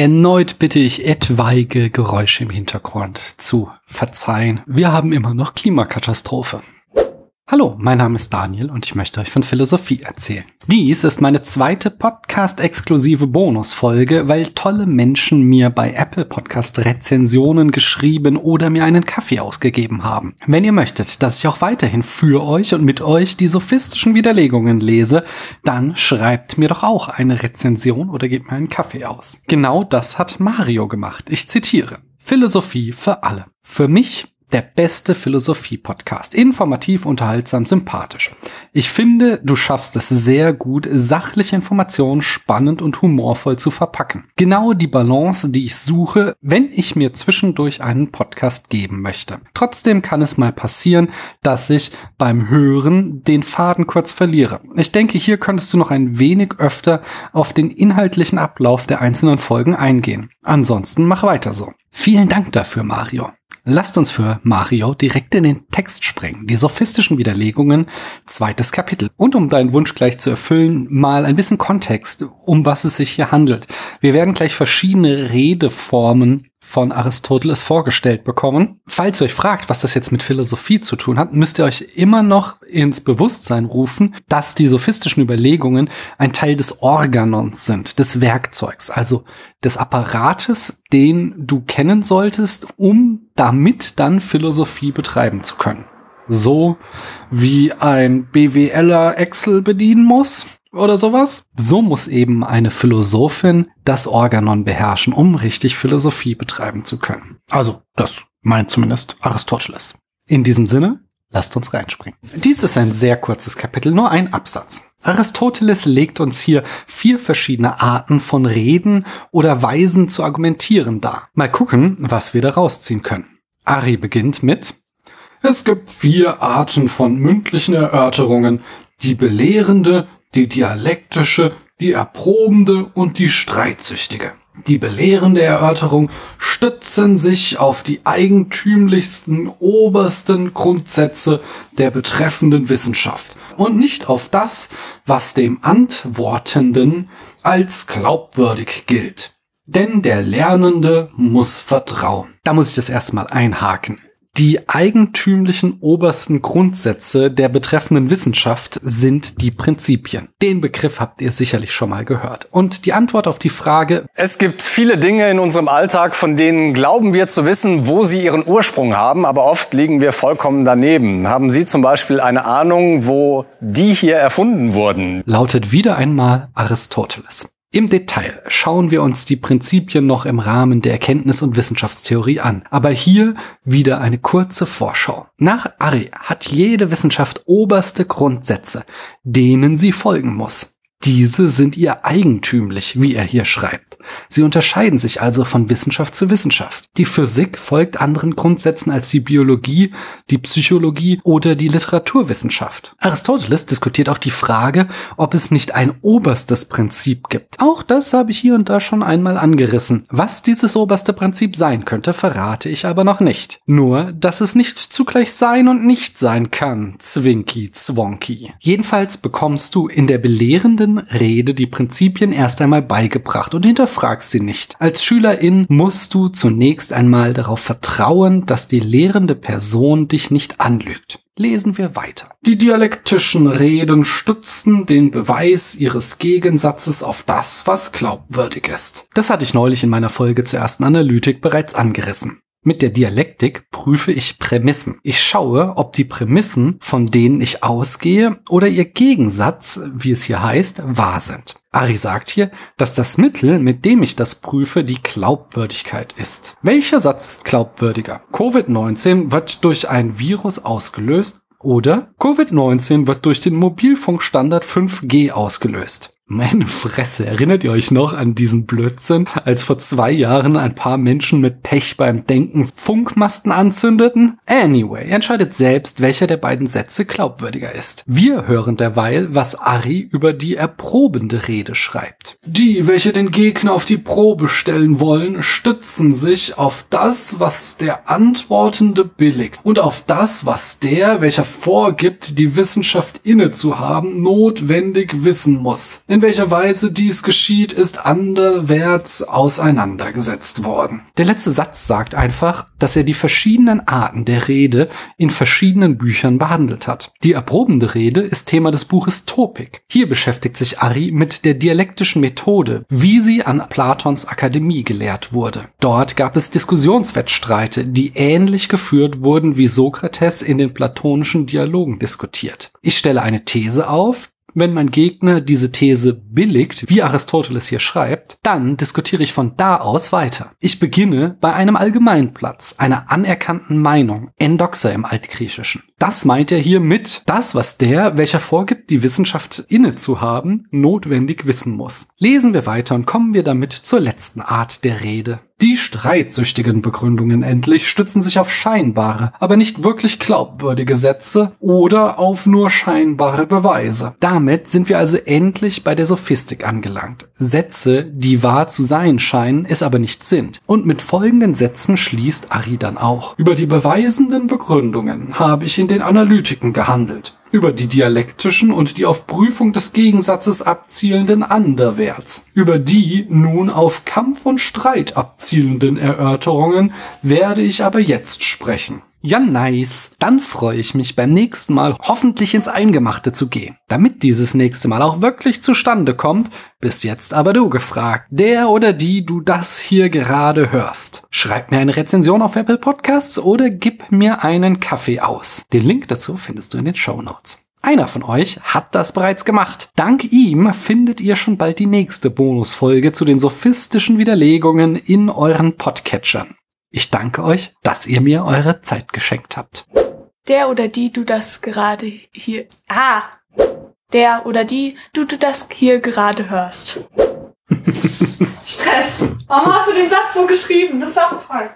Erneut bitte ich etwaige Geräusche im Hintergrund zu verzeihen. Wir haben immer noch Klimakatastrophe. Hallo, mein Name ist Daniel und ich möchte euch von Philosophie erzählen. Dies ist meine zweite Podcast-exklusive Bonusfolge, weil tolle Menschen mir bei Apple Podcast Rezensionen geschrieben oder mir einen Kaffee ausgegeben haben. Wenn ihr möchtet, dass ich auch weiterhin für euch und mit euch die sophistischen Widerlegungen lese, dann schreibt mir doch auch eine Rezension oder gebt mir einen Kaffee aus. Genau das hat Mario gemacht. Ich zitiere. Philosophie für alle. Für mich der beste Philosophie-Podcast. Informativ, unterhaltsam, sympathisch. Ich finde, du schaffst es sehr gut, sachliche Informationen spannend und humorvoll zu verpacken. Genau die Balance, die ich suche, wenn ich mir zwischendurch einen Podcast geben möchte. Trotzdem kann es mal passieren, dass ich beim Hören den Faden kurz verliere. Ich denke, hier könntest du noch ein wenig öfter auf den inhaltlichen Ablauf der einzelnen Folgen eingehen. Ansonsten mach weiter so. Vielen Dank dafür, Mario. Lasst uns für Mario direkt in den Text springen. Die sophistischen Widerlegungen, zweites Kapitel. Und um deinen Wunsch gleich zu erfüllen, mal ein bisschen Kontext, um was es sich hier handelt. Wir werden gleich verschiedene Redeformen von Aristoteles vorgestellt bekommen. Falls ihr euch fragt, was das jetzt mit Philosophie zu tun hat, müsst ihr euch immer noch ins Bewusstsein rufen, dass die sophistischen Überlegungen ein Teil des Organons sind, des Werkzeugs, also des Apparates, den du kennen solltest, um damit dann Philosophie betreiben zu können. So wie ein BWLer Excel bedienen muss, oder sowas. So muss eben eine Philosophin das Organon beherrschen, um richtig Philosophie betreiben zu können. Also, das meint zumindest Aristoteles. In diesem Sinne, lasst uns reinspringen. Dies ist ein sehr kurzes Kapitel, nur ein Absatz. Aristoteles legt uns hier vier verschiedene Arten von Reden oder Weisen zu argumentieren dar. Mal gucken, was wir da rausziehen können. Ari beginnt mit Es gibt vier Arten von mündlichen Erörterungen, die belehrende, die dialektische, die erprobende und die streitsüchtige. Die belehrende Erörterung stützen sich auf die eigentümlichsten obersten Grundsätze der betreffenden Wissenschaft und nicht auf das, was dem Antwortenden als glaubwürdig gilt. Denn der Lernende muss vertrauen. Da muss ich das erstmal einhaken. Die eigentümlichen obersten Grundsätze der betreffenden Wissenschaft sind die Prinzipien. Den Begriff habt ihr sicherlich schon mal gehört. Und die Antwort auf die Frage Es gibt viele Dinge in unserem Alltag, von denen glauben wir zu wissen, wo sie ihren Ursprung haben, aber oft liegen wir vollkommen daneben. Haben Sie zum Beispiel eine Ahnung, wo die hier erfunden wurden? lautet wieder einmal Aristoteles. Im Detail schauen wir uns die Prinzipien noch im Rahmen der Erkenntnis- und Wissenschaftstheorie an. Aber hier wieder eine kurze Vorschau. Nach Ari hat jede Wissenschaft oberste Grundsätze, denen sie folgen muss. Diese sind ihr eigentümlich, wie er hier schreibt. Sie unterscheiden sich also von Wissenschaft zu Wissenschaft. Die Physik folgt anderen Grundsätzen als die Biologie, die Psychologie oder die Literaturwissenschaft. Aristoteles diskutiert auch die Frage, ob es nicht ein oberstes Prinzip gibt. Auch das habe ich hier und da schon einmal angerissen. Was dieses oberste Prinzip sein könnte, verrate ich aber noch nicht. Nur, dass es nicht zugleich sein und nicht sein kann. Zwinky, zwonky. Jedenfalls bekommst du in der belehrenden Rede die Prinzipien erst einmal beigebracht und hinterfragst sie nicht. Als Schülerin musst du zunächst einmal darauf vertrauen, dass die lehrende Person dich nicht anlügt. Lesen wir weiter. Die dialektischen Reden stützen den Beweis ihres Gegensatzes auf das, was glaubwürdig ist. Das hatte ich neulich in meiner Folge zur ersten Analytik bereits angerissen. Mit der Dialektik prüfe ich Prämissen. Ich schaue, ob die Prämissen, von denen ich ausgehe, oder ihr Gegensatz, wie es hier heißt, wahr sind. Ari sagt hier, dass das Mittel, mit dem ich das prüfe, die Glaubwürdigkeit ist. Welcher Satz ist glaubwürdiger? Covid-19 wird durch ein Virus ausgelöst oder Covid-19 wird durch den Mobilfunkstandard 5G ausgelöst. Meine Fresse, erinnert ihr euch noch an diesen Blödsinn, als vor zwei Jahren ein paar Menschen mit Pech beim Denken Funkmasten anzündeten? Anyway, entscheidet selbst, welcher der beiden Sätze glaubwürdiger ist. Wir hören derweil, was Ari über die erprobende Rede schreibt. Die, welche den Gegner auf die Probe stellen wollen, stützen sich auf das, was der Antwortende billigt und auf das, was der, welcher vorgibt, die Wissenschaft inne zu haben, notwendig wissen muss. In In welcher Weise dies geschieht, ist anderwärts auseinandergesetzt worden. Der letzte Satz sagt einfach, dass er die verschiedenen Arten der Rede in verschiedenen Büchern behandelt hat. Die erprobende Rede ist Thema des Buches Topik. Hier beschäftigt sich Ari mit der dialektischen Methode, wie sie an Platons Akademie gelehrt wurde. Dort gab es Diskussionswettstreite, die ähnlich geführt wurden, wie Sokrates in den platonischen Dialogen diskutiert. Ich stelle eine These auf, wenn mein Gegner diese These billigt, wie Aristoteles hier schreibt, dann diskutiere ich von da aus weiter. Ich beginne bei einem Allgemeinplatz, einer anerkannten Meinung, Endoxa im Altgriechischen. Das meint er hier mit das, was der, welcher vorgibt, die Wissenschaft inne zu haben, notwendig wissen muss. Lesen wir weiter und kommen wir damit zur letzten Art der Rede. Die streitsüchtigen Begründungen endlich stützen sich auf scheinbare, aber nicht wirklich glaubwürdige Sätze oder auf nur scheinbare Beweise. Damit sind wir also endlich bei der Sophistik angelangt. Sätze, die wahr zu sein scheinen, es aber nicht sind. Und mit folgenden Sätzen schließt Ari dann auch. Über die beweisenden Begründungen habe ich in den Analytiken gehandelt über die dialektischen und die auf Prüfung des Gegensatzes abzielenden Anderwärts, über die nun auf Kampf und Streit abzielenden Erörterungen werde ich aber jetzt sprechen. Ja, nice. Dann freue ich mich beim nächsten Mal hoffentlich ins Eingemachte zu gehen. Damit dieses nächste Mal auch wirklich zustande kommt, bist jetzt aber du gefragt. Der oder die du das hier gerade hörst. Schreib mir eine Rezension auf Apple Podcasts oder gib mir einen Kaffee aus. Den Link dazu findest du in den Show Notes. Einer von euch hat das bereits gemacht. Dank ihm findet ihr schon bald die nächste Bonusfolge zu den sophistischen Widerlegungen in euren Podcatchern. Ich danke euch, dass ihr mir eure Zeit geschenkt habt. Der oder die du das gerade hier. Ah! Der oder die du, du das hier gerade hörst. Stress! Warum hast du den Satz so geschrieben? Das ist voll.